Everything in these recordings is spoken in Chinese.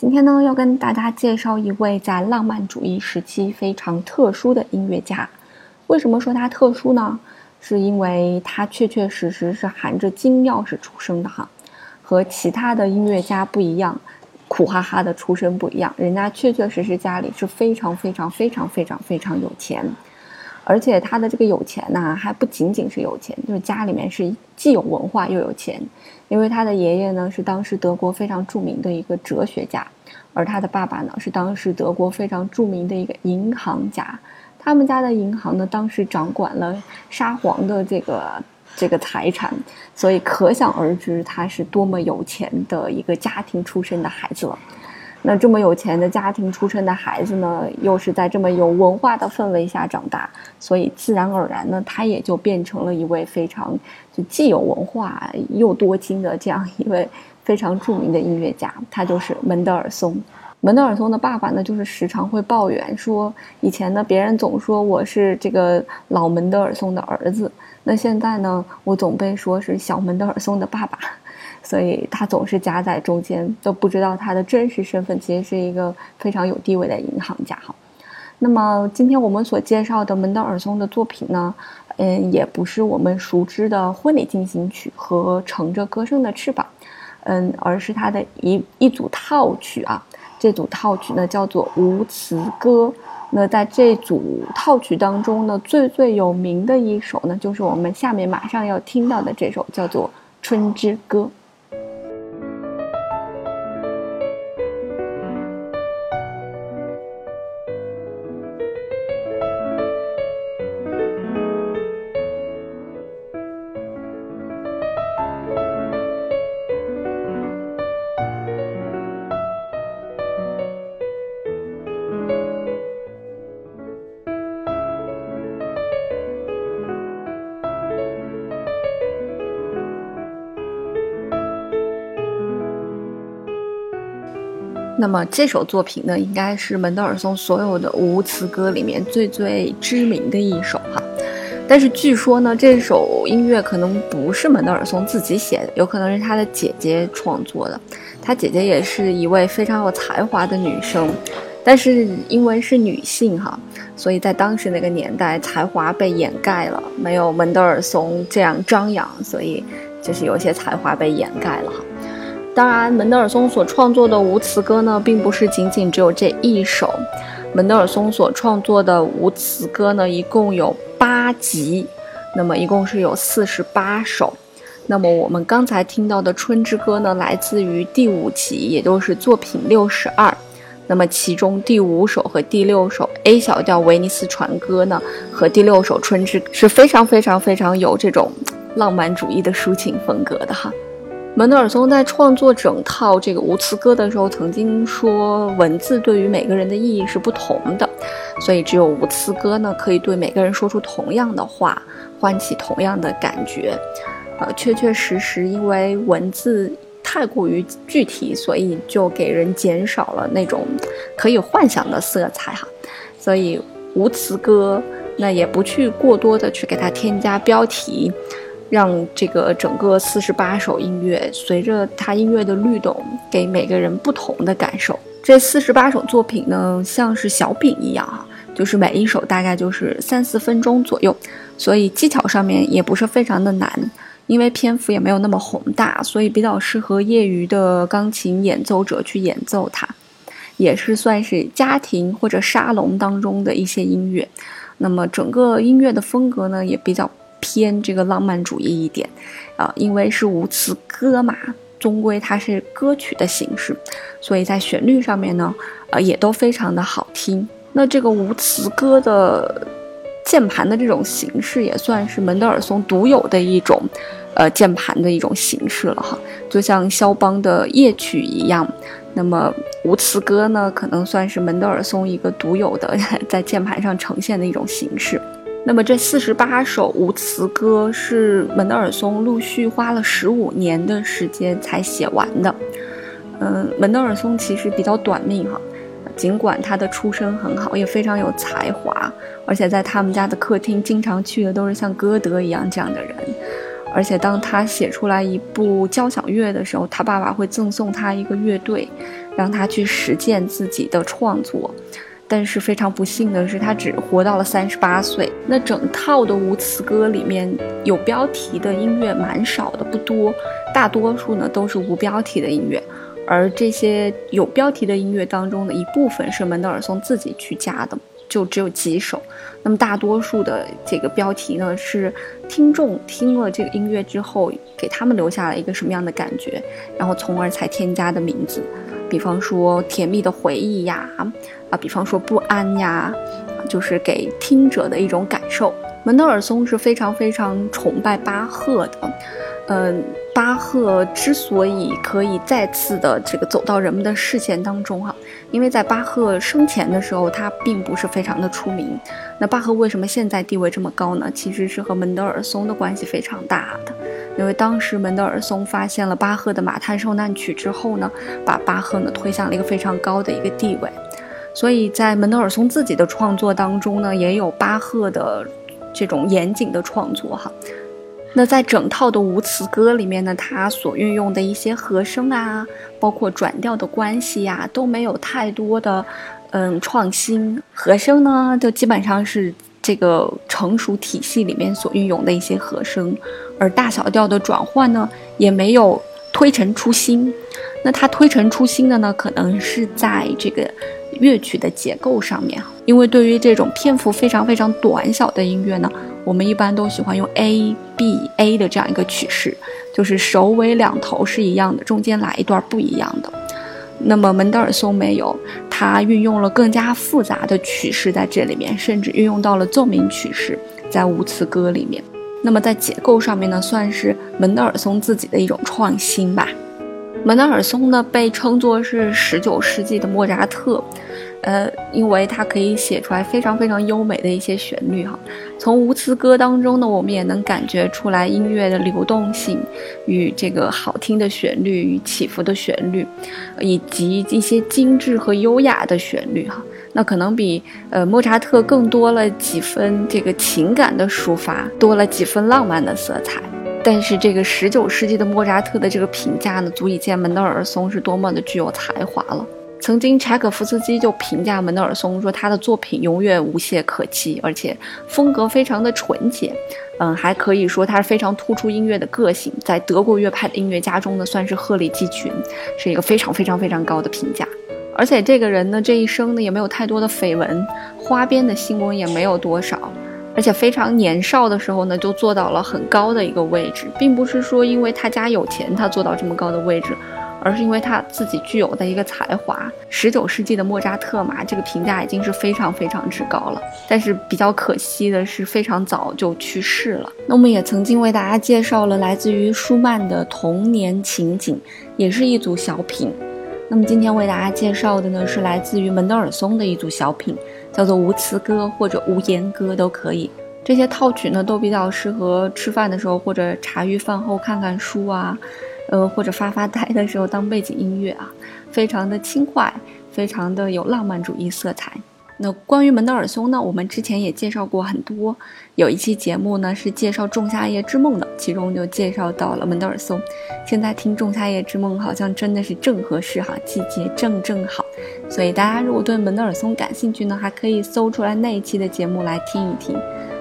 今天呢，要跟大家介绍一位在浪漫主义时期非常特殊的音乐家。为什么说他特殊呢？是因为他确确实实是含着金钥匙出生的哈，和其他的音乐家不一样，苦哈哈的出身不一样。人家确确实实家里是非常非常非常非常非常有钱，而且他的这个有钱呢，还不仅仅是有钱，就是家里面是既有文化又有钱。因为他的爷爷呢是当时德国非常著名的一个哲学家，而他的爸爸呢是当时德国非常著名的一个银行家。他们家的银行呢当时掌管了沙皇的这个这个财产，所以可想而知他是多么有钱的一个家庭出身的孩子了。那这么有钱的家庭出身的孩子呢，又是在这么有文化的氛围下长大，所以自然而然呢，他也就变成了一位非常就既有文化又多金的这样一位非常著名的音乐家。他就是门德尔松。门德尔松的爸爸呢，就是时常会抱怨说，以前呢，别人总说我是这个老门德尔松的儿子，那现在呢，我总被说是小门德尔松的爸爸。所以他总是夹在中间，都不知道他的真实身份其实是一个非常有地位的银行家哈。那么今天我们所介绍的门德尔松的作品呢，嗯，也不是我们熟知的婚礼进行曲和乘着歌声的翅膀，嗯，而是他的一一组套曲啊。这组套曲呢叫做无词歌。那在这组套曲当中呢，最最有名的一首呢，就是我们下面马上要听到的这首，叫做《春之歌》。那么这首作品呢，应该是门德尔松所有的无词歌里面最最知名的一首哈。但是据说呢，这首音乐可能不是门德尔松自己写的，有可能是他的姐姐创作的。他姐姐也是一位非常有才华的女生，但是因为是女性哈，所以在当时那个年代，才华被掩盖了，没有门德尔松这样张扬，所以就是有些才华被掩盖了哈。当然，门德尔松所创作的无词歌呢，并不是仅仅只有这一首。门德尔松所创作的无词歌呢，一共有八集，那么一共是有四十八首。那么我们刚才听到的《春之歌》呢，来自于第五集，也就是作品六十二。那么其中第五首和第六首 A 小调威尼斯船歌呢，和第六首《春之》是非常非常非常有这种浪漫主义的抒情风格的哈。门德尔松在创作整套这个无词歌的时候，曾经说文字对于每个人的意义是不同的，所以只有无词歌呢，可以对每个人说出同样的话，唤起同样的感觉。呃，确确实实，因为文字太过于具体，所以就给人减少了那种可以幻想的色彩哈。所以无词歌，那也不去过多的去给它添加标题。让这个整个四十八首音乐，随着它音乐的律动，给每个人不同的感受。这四十八首作品呢，像是小品一样哈，就是每一首大概就是三四分钟左右，所以技巧上面也不是非常的难，因为篇幅也没有那么宏大，所以比较适合业余的钢琴演奏者去演奏它，也是算是家庭或者沙龙当中的一些音乐。那么整个音乐的风格呢，也比较。偏这个浪漫主义一点，啊，因为是无词歌嘛，终归它是歌曲的形式，所以在旋律上面呢，呃，也都非常的好听。那这个无词歌的键盘的这种形式，也算是门德尔松独有的一种，呃，键盘的一种形式了哈。就像肖邦的夜曲一样，那么无词歌呢，可能算是门德尔松一个独有的 在键盘上呈现的一种形式。那么这四十八首无词歌是门德尔松陆续花了十五年的时间才写完的。嗯，门德尔松其实比较短命哈，尽管他的出身很好，也非常有才华，而且在他们家的客厅经常去的都是像歌德一样这样的人。而且当他写出来一部交响乐的时候，他爸爸会赠送他一个乐队，让他去实践自己的创作。但是非常不幸的是，他只活到了三十八岁。那整套的无词歌里面有标题的音乐蛮少的，不多，大多数呢都是无标题的音乐。而这些有标题的音乐当中的一部分是门德尔松自己去加的，就只有几首。那么大多数的这个标题呢，是听众听了这个音乐之后，给他们留下了一个什么样的感觉，然后从而才添加的名字。比方说甜蜜的回忆呀。啊，比方说不安呀，就是给听者的一种感受。门德尔松是非常非常崇拜巴赫的，嗯，巴赫之所以可以再次的这个走到人们的视线当中哈，因为在巴赫生前的时候，他并不是非常的出名。那巴赫为什么现在地位这么高呢？其实是和门德尔松的关系非常大的，因为当时门德尔松发现了巴赫的马太受难曲之后呢，把巴赫呢推向了一个非常高的一个地位。所以在门德尔松自己的创作当中呢，也有巴赫的这种严谨的创作哈。那在整套的无词歌里面呢，他所运用的一些和声啊，包括转调的关系呀，都没有太多的嗯创新。和声呢，就基本上是这个成熟体系里面所运用的一些和声，而大小调的转换呢，也没有推陈出新。那它推陈出新的呢，可能是在这个。乐曲的结构上面，因为对于这种篇幅非常非常短小的音乐呢，我们一般都喜欢用 A B A 的这样一个曲式，就是首尾两头是一样的，中间来一段不一样的。那么门德尔松没有，他运用了更加复杂的曲式在这里面，甚至运用到了奏鸣曲式在无词歌里面。那么在结构上面呢，算是门德尔松自己的一种创新吧。门德尔松呢，被称作是十九世纪的莫扎特，呃，因为他可以写出来非常非常优美的一些旋律哈。从无词歌当中呢，我们也能感觉出来音乐的流动性与这个好听的旋律与起伏的旋律，以及一些精致和优雅的旋律哈。那可能比呃莫扎特更多了几分这个情感的抒发，多了几分浪漫的色彩。但是这个十九世纪的莫扎特的这个评价呢，足以见门德尔松是多么的具有才华了。曾经柴可夫斯基就评价门德尔松说，他的作品永远无懈可击，而且风格非常的纯洁。嗯，还可以说他是非常突出音乐的个性，在德国乐派的音乐家中呢，算是鹤立鸡群，是一个非常非常非常高的评价。而且这个人呢，这一生呢也没有太多的绯闻，花边的新闻也没有多少。而且非常年少的时候呢，就做到了很高的一个位置，并不是说因为他家有钱，他做到这么高的位置，而是因为他自己具有的一个才华。十九世纪的莫扎特嘛，这个评价已经是非常非常之高了。但是比较可惜的是，非常早就去世了。那我们也曾经为大家介绍了来自于舒曼的童年情景，也是一组小品。那么今天为大家介绍的呢，是来自于门德尔松的一组小品。叫做无词歌或者无言歌都可以，这些套曲呢都比较适合吃饭的时候或者茶余饭后看看书啊，呃或者发发呆的时候当背景音乐啊，非常的轻快，非常的有浪漫主义色彩。那关于门德尔松呢，我们之前也介绍过很多，有一期节目呢是介绍《仲夏夜之梦》的，其中就介绍到了门德尔松。现在听《仲夏夜之梦》好像真的是正合适哈，季节正正好。所以大家如果对门德尔松感兴趣呢，还可以搜出来那一期的节目来听一听。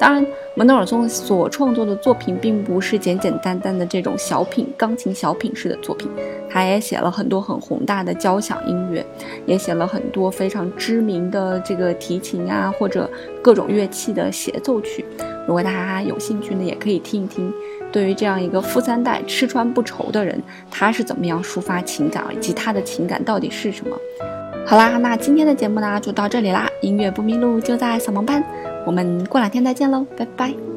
当然，门德尔松所创作的作品并不是简简单单的这种小品、钢琴小品式的作品，他也写了很多很宏大的交响音乐，也写了很多非常知名的这个提琴啊或者各种乐器的协奏曲。如果大家有兴趣呢，也可以听一听。对于这样一个富三代吃穿不愁的人，他是怎么样抒发情感，以及他的情感到底是什么？好啦，那今天的节目呢就到这里啦。音乐不迷路就在小萌班。我们过两天再见喽，拜拜。